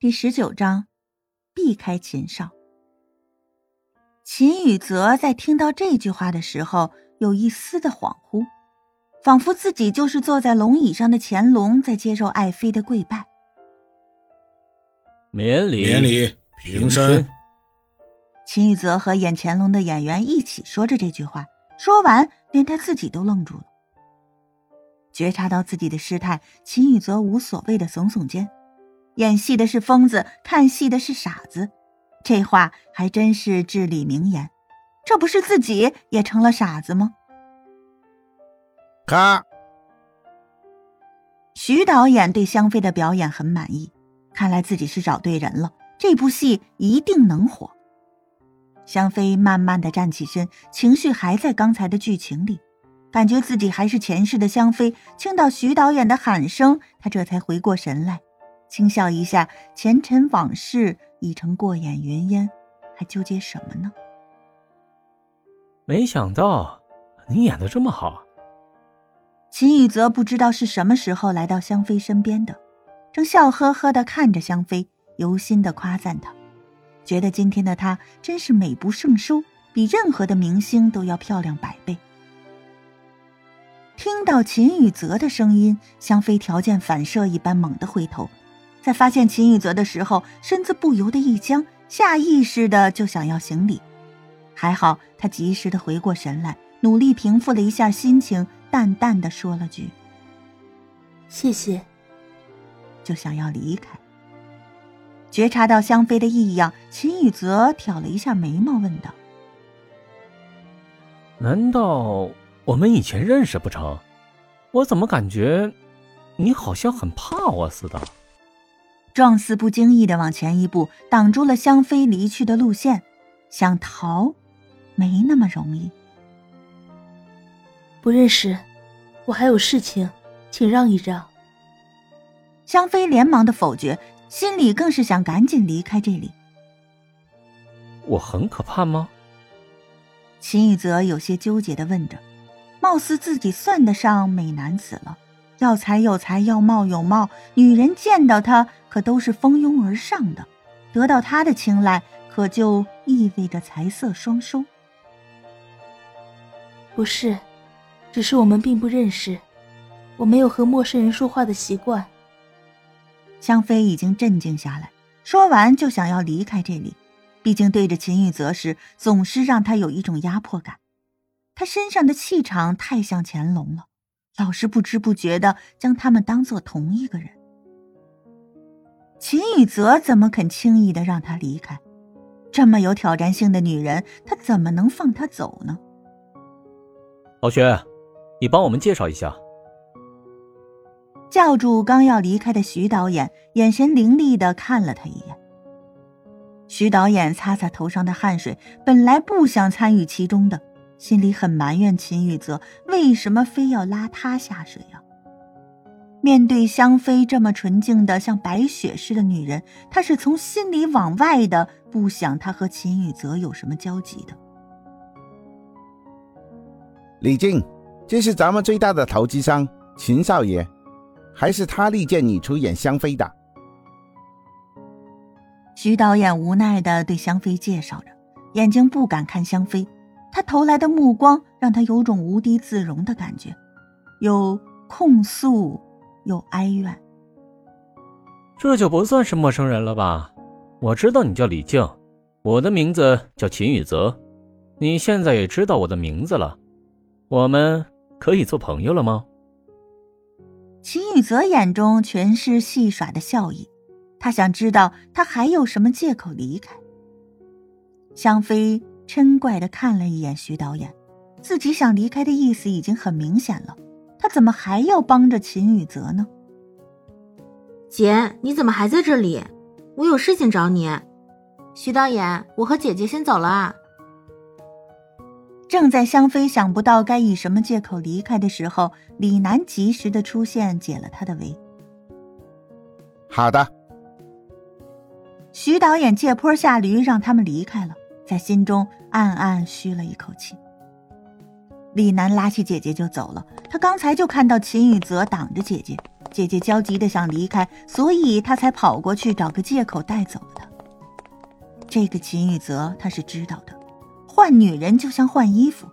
第十九章，避开秦少。秦宇泽在听到这句话的时候，有一丝的恍惚，仿佛自己就是坐在龙椅上的乾隆，在接受爱妃的跪拜。免礼，免礼，平身。秦宇泽和演乾隆的演员一起说着这句话，说完，连他自己都愣住了。觉察到自己的失态，秦宇泽无所谓的耸耸肩。演戏的是疯子，看戏的是傻子，这话还真是至理名言。这不是自己也成了傻子吗？咔！徐导演对香妃的表演很满意，看来自己是找对人了，这部戏一定能火。香妃慢慢的站起身，情绪还在刚才的剧情里，感觉自己还是前世的香妃。听到徐导演的喊声，她这才回过神来。轻笑一下，前尘往事已成过眼云烟，还纠结什么呢？没想到你演的这么好。秦宇泽不知道是什么时候来到香妃身边的，正笑呵呵的看着香妃，由心的夸赞她，觉得今天的她真是美不胜收，比任何的明星都要漂亮百倍。听到秦宇泽的声音，香妃条件反射一般猛地回头。在发现秦宇泽的时候，身子不由得一僵，下意识的就想要行礼。还好他及时的回过神来，努力平复了一下心情，淡淡的说了句：“谢谢。”就想要离开。觉察到香妃的异样，秦宇泽挑了一下眉毛，问道：“难道我们以前认识不成？我怎么感觉你好像很怕我似的？”状似不经意的往前一步，挡住了香妃离去的路线。想逃，没那么容易。不认识，我还有事情，请让一让。香妃连忙的否决，心里更是想赶紧离开这里。我很可怕吗？秦宇泽有些纠结的问着，貌似自己算得上美男子了。要财有财，要貌有貌，女人见到他可都是蜂拥而上的，得到他的青睐，可就意味着财色双收。不是，只是我们并不认识，我没有和陌生人说话的习惯。香妃已经镇静下来，说完就想要离开这里，毕竟对着秦玉泽时，总是让他有一种压迫感，他身上的气场太像乾隆了。老是不知不觉的将他们当做同一个人。秦宇泽怎么肯轻易的让他离开？这么有挑战性的女人，他怎么能放她走呢？老薛，你帮我们介绍一下。叫住刚要离开的徐导演，眼神凌厉的看了他一眼。徐导演擦擦头上的汗水，本来不想参与其中的。心里很埋怨秦宇泽为什么非要拉他下水啊？面对香妃这么纯净的像白雪似的女人，他是从心里往外的不想她和秦宇泽有什么交集的。李靖，这是咱们最大的投资商秦少爷，还是他力荐你出演香妃的？徐导演无奈的对香妃介绍着，眼睛不敢看香妃。他投来的目光让他有种无地自容的感觉，有控诉，有哀怨。这就不算是陌生人了吧？我知道你叫李静，我的名字叫秦宇泽，你现在也知道我的名字了，我们可以做朋友了吗？秦宇泽眼中全是戏耍的笑意，他想知道他还有什么借口离开。香妃。嗔怪的看了一眼徐导演，自己想离开的意思已经很明显了，他怎么还要帮着秦宇泽呢？姐，你怎么还在这里？我有事情找你。徐导演，我和姐姐先走了啊。正在香妃想不到该以什么借口离开的时候，李楠及时的出现，解了他的围。好的。徐导演借坡下驴，让他们离开了。在心中暗暗吁了一口气。李楠拉起姐姐就走了。他刚才就看到秦宇泽挡着姐姐，姐姐焦急的想离开，所以他才跑过去找个借口带走了她。这个秦宇泽他是知道的，换女人就像换衣服，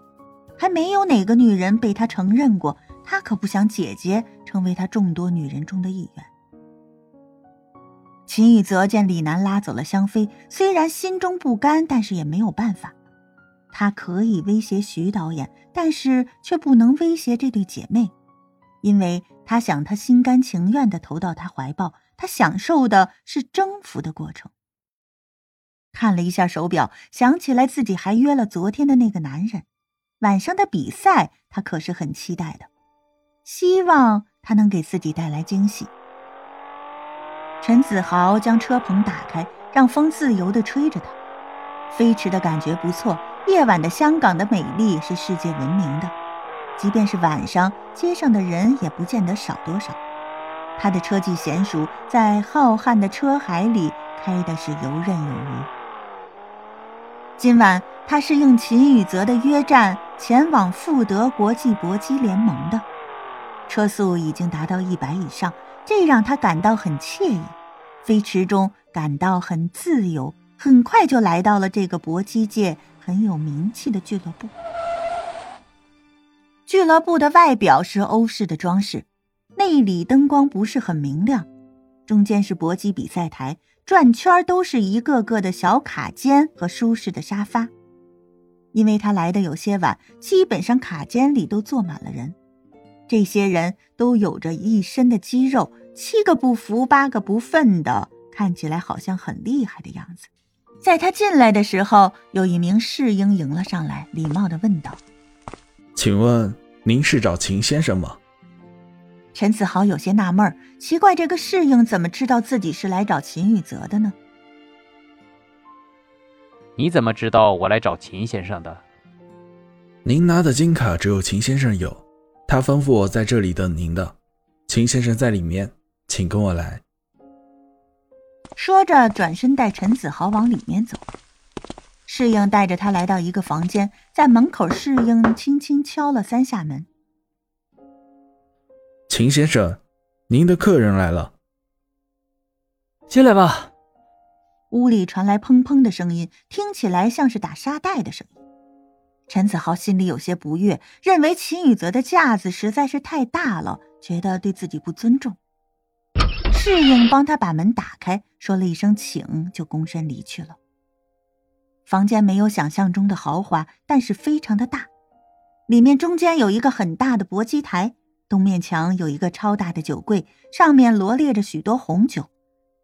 还没有哪个女人被他承认过，他可不想姐姐成为他众多女人中的一员。秦宇泽见李楠拉走了香妃，虽然心中不甘，但是也没有办法。他可以威胁徐导演，但是却不能威胁这对姐妹，因为他想，他心甘情愿地投到他怀抱，他享受的是征服的过程。看了一下手表，想起来自己还约了昨天的那个男人，晚上的比赛他可是很期待的，希望他能给自己带来惊喜。陈子豪将车棚打开，让风自由地吹着他，飞驰的感觉不错。夜晚的香港的美丽是世界闻名的，即便是晚上，街上的人也不见得少多少。他的车技娴熟，在浩瀚的车海里开的是游刃有余。今晚他是应秦宇泽的约战前往富德国际搏击联盟的，车速已经达到一百以上，这让他感到很惬意，飞驰中感到很自由。很快就来到了这个搏击界。很有名气的俱乐部。俱乐部的外表是欧式的装饰，内里灯光不是很明亮，中间是搏击比赛台，转圈都是一个个的小卡间和舒适的沙发。因为他来的有些晚，基本上卡间里都坐满了人，这些人都有着一身的肌肉，七个不服八个不忿的，看起来好像很厉害的样子。在他进来的时候，有一名侍应迎了上来，礼貌的问道：“请问您是找秦先生吗？”陈子豪有些纳闷奇怪这个侍应怎么知道自己是来找秦宇泽的呢？你怎么知道我来找秦先生的？您拿的金卡只有秦先生有，他吩咐我在这里等您的。秦先生在里面，请跟我来。说着，转身带陈子豪往里面走。侍应带着他来到一个房间，在门口，侍应轻轻敲了三下门。秦先生，您的客人来了，进来吧。屋里传来砰砰的声音，听起来像是打沙袋的声音。陈子豪心里有些不悦，认为秦宇泽的架子实在是太大了，觉得对自己不尊重。侍应帮他把门打开，说了一声“请”，就躬身离去了。房间没有想象中的豪华，但是非常的大。里面中间有一个很大的搏击台，东面墙有一个超大的酒柜，上面罗列着许多红酒。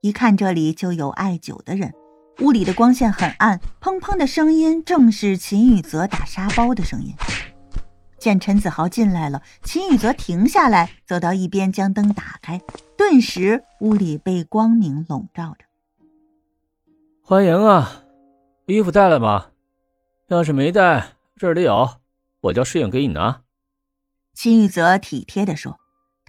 一看这里就有爱酒的人。屋里的光线很暗，砰砰的声音正是秦宇泽打沙包的声音。见陈子豪进来了，秦宇泽停下来，走到一边，将灯打开。顿时，屋里被光明笼罩着。欢迎啊，衣服带了吗？要是没带，这里有，我叫侍应给你拿。秦宇泽体贴地说。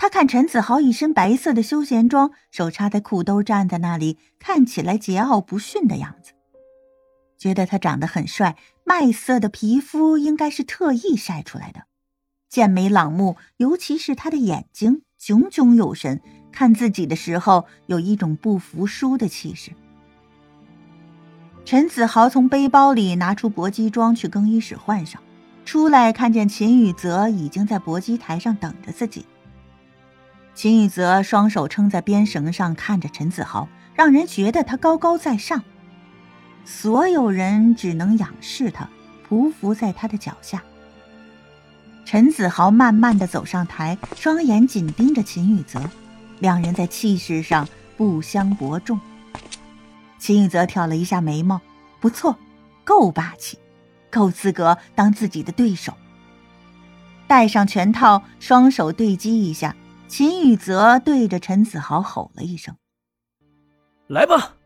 他看陈子豪一身白色的休闲装，手插在裤兜，站在那里，看起来桀骜不驯的样子，觉得他长得很帅。麦色的皮肤应该是特意晒出来的，剑眉朗目，尤其是他的眼睛炯炯有神，看自己的时候有一种不服输的气势。陈子豪从背包里拿出搏击装去更衣室换上，出来看见秦宇泽已经在搏击台上等着自己。秦宇泽双手撑在鞭绳上，看着陈子豪，让人觉得他高高在上。所有人只能仰视他，匍匐在他的脚下。陈子豪慢慢的走上台，双眼紧盯着秦宇泽，两人在气势上不相伯仲。秦宇泽挑了一下眉毛，不错，够霸气，够资格当自己的对手。戴上拳套，双手对击一下，秦宇泽对着陈子豪吼了一声：“来吧！”